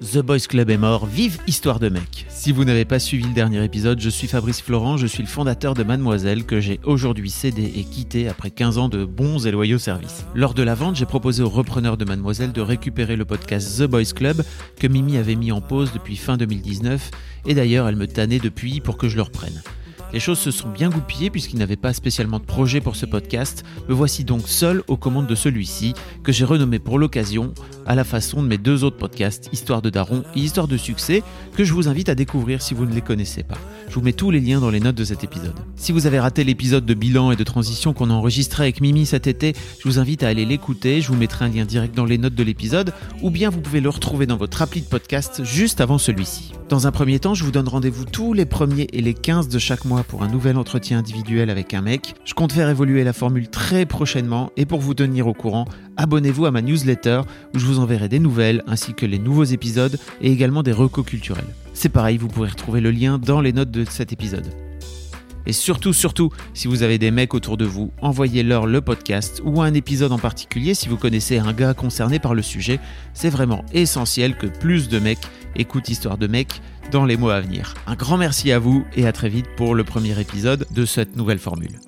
The Boys Club est mort, vive Histoire de mec. Si vous n'avez pas suivi le dernier épisode, je suis Fabrice Florent, je suis le fondateur de Mademoiselle que j'ai aujourd'hui cédé et quitté après 15 ans de bons et loyaux services. Lors de la vente, j'ai proposé aux repreneurs de Mademoiselle de récupérer le podcast The Boys Club que Mimi avait mis en pause depuis fin 2019 et d'ailleurs elle me tannait depuis pour que je le reprenne. Les choses se sont bien goupillées puisqu'il n'avait pas spécialement de projet pour ce podcast. Me voici donc seul aux commandes de celui-ci, que j'ai renommé pour l'occasion à la façon de mes deux autres podcasts, Histoire de Daron et Histoire de Succès, que je vous invite à découvrir si vous ne les connaissez pas. Je vous mets tous les liens dans les notes de cet épisode. Si vous avez raté l'épisode de bilan et de transition qu'on a enregistré avec Mimi cet été, je vous invite à aller l'écouter. Je vous mettrai un lien direct dans les notes de l'épisode, ou bien vous pouvez le retrouver dans votre appli de podcast juste avant celui-ci. Dans un premier temps, je vous donne rendez-vous tous les premiers et les 15 de chaque mois pour un nouvel entretien individuel avec un mec. Je compte faire évoluer la formule très prochainement et pour vous tenir au courant, abonnez-vous à ma newsletter où je vous enverrai des nouvelles ainsi que les nouveaux épisodes et également des recos culturels. C'est pareil, vous pourrez retrouver le lien dans les notes de cet épisode. Et surtout, surtout, si vous avez des mecs autour de vous, envoyez-leur le podcast ou un épisode en particulier si vous connaissez un gars concerné par le sujet. C'est vraiment essentiel que plus de mecs écoutent Histoire de mecs dans les mois à venir. Un grand merci à vous et à très vite pour le premier épisode de cette nouvelle formule.